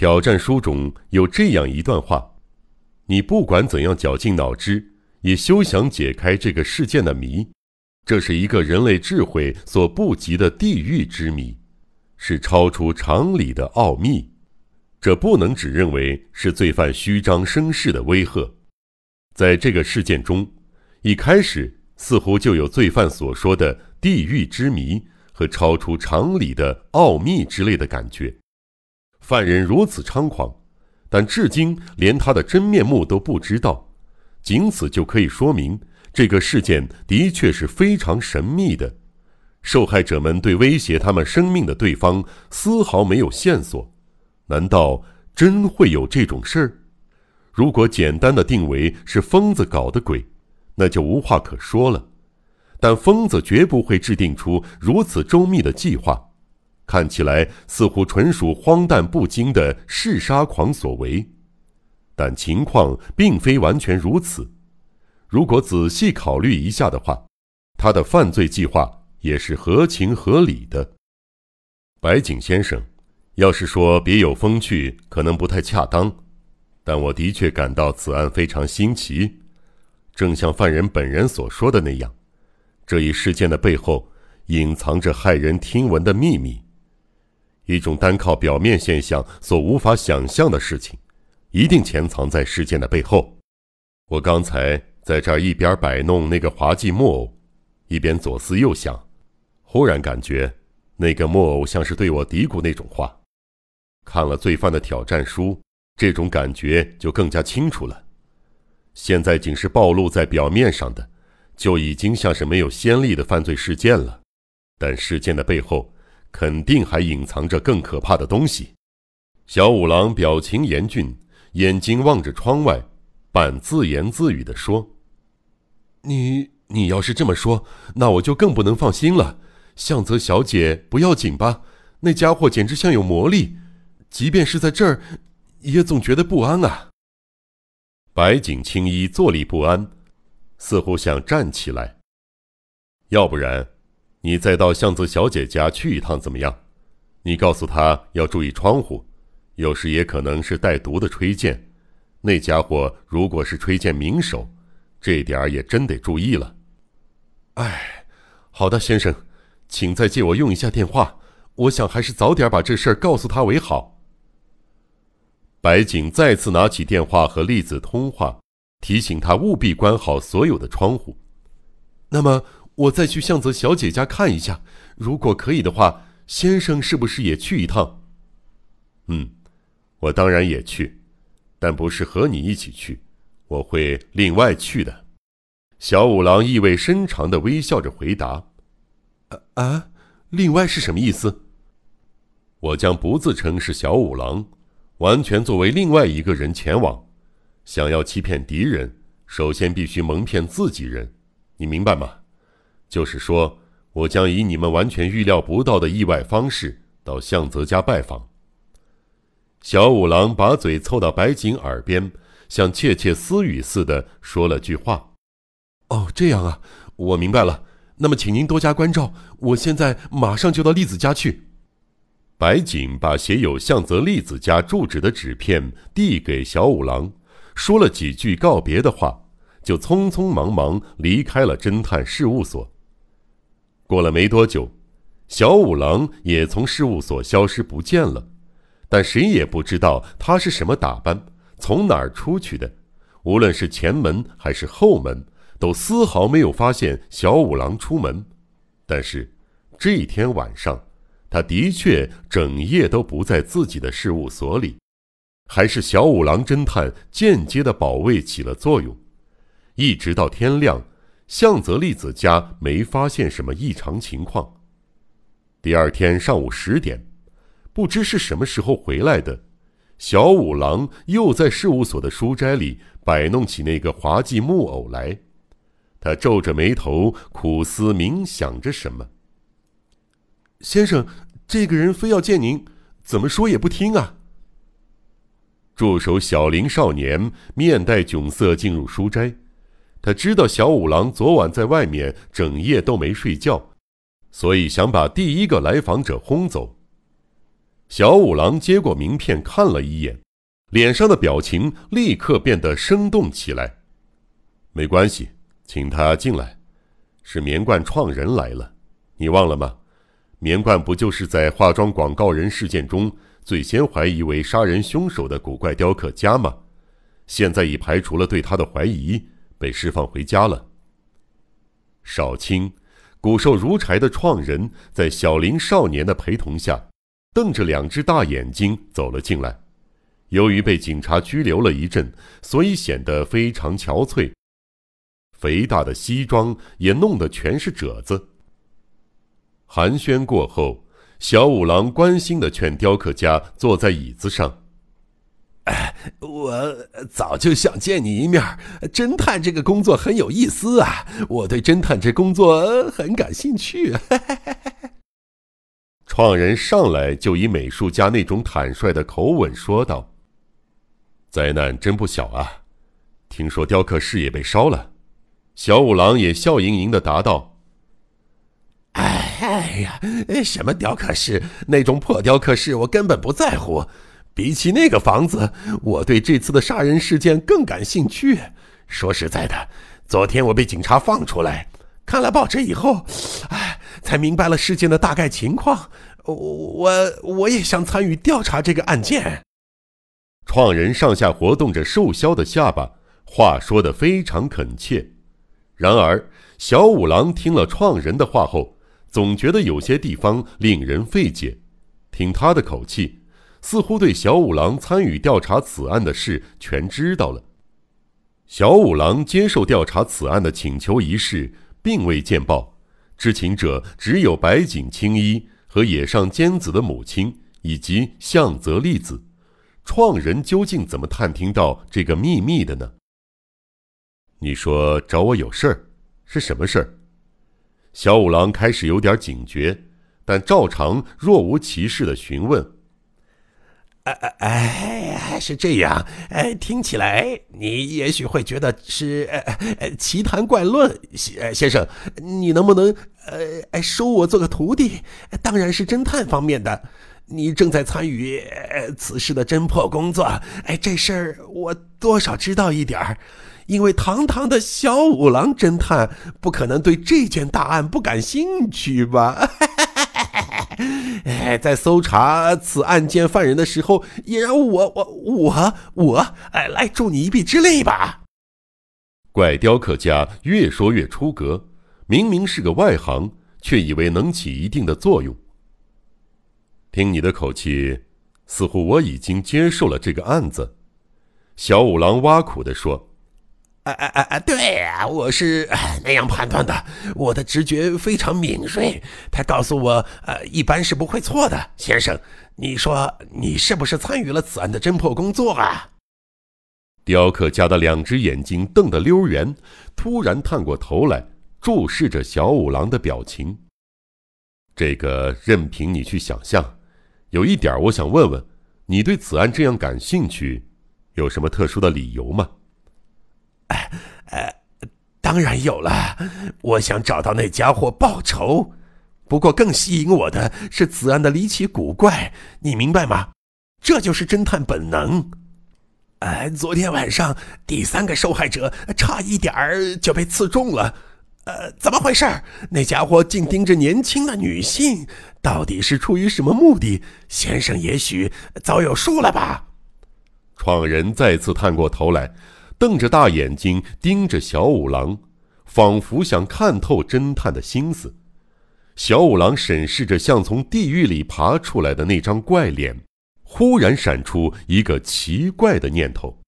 挑战书中有这样一段话：你不管怎样绞尽脑汁，也休想解开这个事件的谜。这是一个人类智慧所不及的地狱之谜，是超出常理的奥秘。这不能只认为是罪犯虚张声势的威吓。在这个事件中，一开始似乎就有罪犯所说的地狱之谜和超出常理的奥秘之类的感觉。犯人如此猖狂，但至今连他的真面目都不知道，仅此就可以说明。这个事件的确是非常神秘的，受害者们对威胁他们生命的对方丝毫没有线索，难道真会有这种事儿？如果简单的定为是疯子搞的鬼，那就无话可说了。但疯子绝不会制定出如此周密的计划，看起来似乎纯属荒诞不经的嗜杀狂所为，但情况并非完全如此。如果仔细考虑一下的话，他的犯罪计划也是合情合理的。白井先生，要是说别有风趣，可能不太恰当，但我的确感到此案非常新奇。正像犯人本人所说的那样，这一事件的背后隐藏着骇人听闻的秘密，一种单靠表面现象所无法想象的事情，一定潜藏在事件的背后。我刚才。在这儿一边摆弄那个滑稽木偶，一边左思右想，忽然感觉那个木偶像是对我嘀咕那种话。看了罪犯的挑战书，这种感觉就更加清楚了。现在仅是暴露在表面上的，就已经像是没有先例的犯罪事件了。但事件的背后，肯定还隐藏着更可怕的东西。小五郎表情严峻，眼睛望着窗外。半自言自语地说：“你你要是这么说，那我就更不能放心了。向泽小姐不要紧吧？那家伙简直像有魔力，即便是在这儿，也总觉得不安啊。”白井青衣坐立不安，似乎想站起来。要不然，你再到巷子小姐家去一趟怎么样？你告诉她要注意窗户，有时也可能是带毒的吹箭。那家伙如果是吹剑名手，这点儿也真得注意了。哎，好的，先生，请再借我用一下电话。我想还是早点把这事儿告诉他为好。白景再次拿起电话和栗子通话，提醒他务必关好所有的窗户。那么我再去向泽小姐家看一下，如果可以的话，先生是不是也去一趟？嗯，我当然也去。但不是和你一起去，我会另外去的。”小五郎意味深长的微笑着回答。“啊啊，另外是什么意思？”“我将不自称是小五郎，完全作为另外一个人前往。想要欺骗敌人，首先必须蒙骗自己人，你明白吗？就是说，我将以你们完全预料不到的意外方式到向泽家拜访。”小五郎把嘴凑到白井耳边，像窃窃私语似的说了句话：“哦，这样啊，我明白了。那么，请您多加关照。我现在马上就到栗子家去。”白井把写有向泽栗子家住址的纸片递给小五郎，说了几句告别的话，就匆匆忙忙离开了侦探事务所。过了没多久，小五郎也从事务所消失不见了。但谁也不知道他是什么打扮，从哪儿出去的。无论是前门还是后门，都丝毫没有发现小五郎出门。但是这一天晚上，他的确整夜都不在自己的事务所里，还是小五郎侦探间接的保卫起了作用。一直到天亮，向泽利子家没发现什么异常情况。第二天上午十点。不知是什么时候回来的，小五郎又在事务所的书斋里摆弄起那个滑稽木偶来。他皱着眉头，苦思冥想着什么。先生，这个人非要见您，怎么说也不听啊！助手小林少年面带窘色进入书斋，他知道小五郎昨晚在外面整夜都没睡觉，所以想把第一个来访者轰走。小五郎接过名片看了一眼，脸上的表情立刻变得生动起来。没关系，请他进来。是棉冠创人来了，你忘了吗？棉冠不就是在化妆广告人事件中最先怀疑为杀人凶手的古怪雕刻家吗？现在已排除了对他的怀疑，被释放回家了。少卿，骨瘦如柴的创人，在小林少年的陪同下，瞪着两只大眼睛走了进来。由于被警察拘留了一阵，所以显得非常憔悴。肥大的西装也弄得全是褶子。寒暄过后，小五郎关心的劝雕刻家坐在椅子上：“，我早就想见你一面。侦探这个工作很有意思啊，我对侦探这工作很感兴趣。”创人上来就以美术家那种坦率的口吻说道：“灾难真不小啊，听说雕刻室也被烧了。”小五郎也笑盈盈的答道：“哎呀，什么雕刻室？那种破雕刻室我根本不在乎。比起那个房子，我对这次的杀人事件更感兴趣。说实在的，昨天我被警察放出来，看了报纸以后，哎，才明白了事件的大概情况。我我也想参与调查这个案件。”创人上下活动着瘦削的下巴，话说的非常恳切。然而，小五郎听了创人的话后，总觉得有些地方令人费解。听他的口气，似乎对小五郎参与调查此案的事全知道了。小五郎接受调查此案的请求一事，并未见报，知情者只有白井青衣和野上兼子的母亲以及向泽利子。创人究竟怎么探听到这个秘密的呢？你说找我有事儿，是什么事儿？小五郎开始有点警觉，但照常若无其事的询问。哎哎哎，是这样，哎，听起来你也许会觉得是呃呃奇谈怪论，先先生，你能不能呃哎收我做个徒弟？当然是侦探方面的，你正在参与此事的侦破工作，哎，这事儿我多少知道一点儿。因为堂堂的小五郎侦探不可能对这件大案不感兴趣吧？哎，在搜查此案件犯人的时候，也让我我我我哎来助你一臂之力吧。怪雕刻家越说越出格，明明是个外行，却以为能起一定的作用。听你的口气，似乎我已经接受了这个案子。小五郎挖苦地说。哎哎哎哎，对呀，我是那样判断的。我的直觉非常敏锐，他告诉我，呃，一般是不会错的。先生，你说你是不是参与了此案的侦破工作啊？雕刻家的两只眼睛瞪得溜圆，突然探过头来，注视着小五郎的表情。这个任凭你去想象。有一点，我想问问，你对此案这样感兴趣，有什么特殊的理由吗？哎，呃，当然有了。我想找到那家伙报仇。不过更吸引我的是此案的离奇古怪，你明白吗？这就是侦探本能。哎，昨天晚上第三个受害者差一点儿就被刺中了。呃，怎么回事？那家伙竟盯着年轻的女性，到底是出于什么目的？先生也许早有数了吧？创人再次探过头来。瞪着大眼睛盯着小五郎，仿佛想看透侦探的心思。小五郎审视着像从地狱里爬出来的那张怪脸，忽然闪出一个奇怪的念头。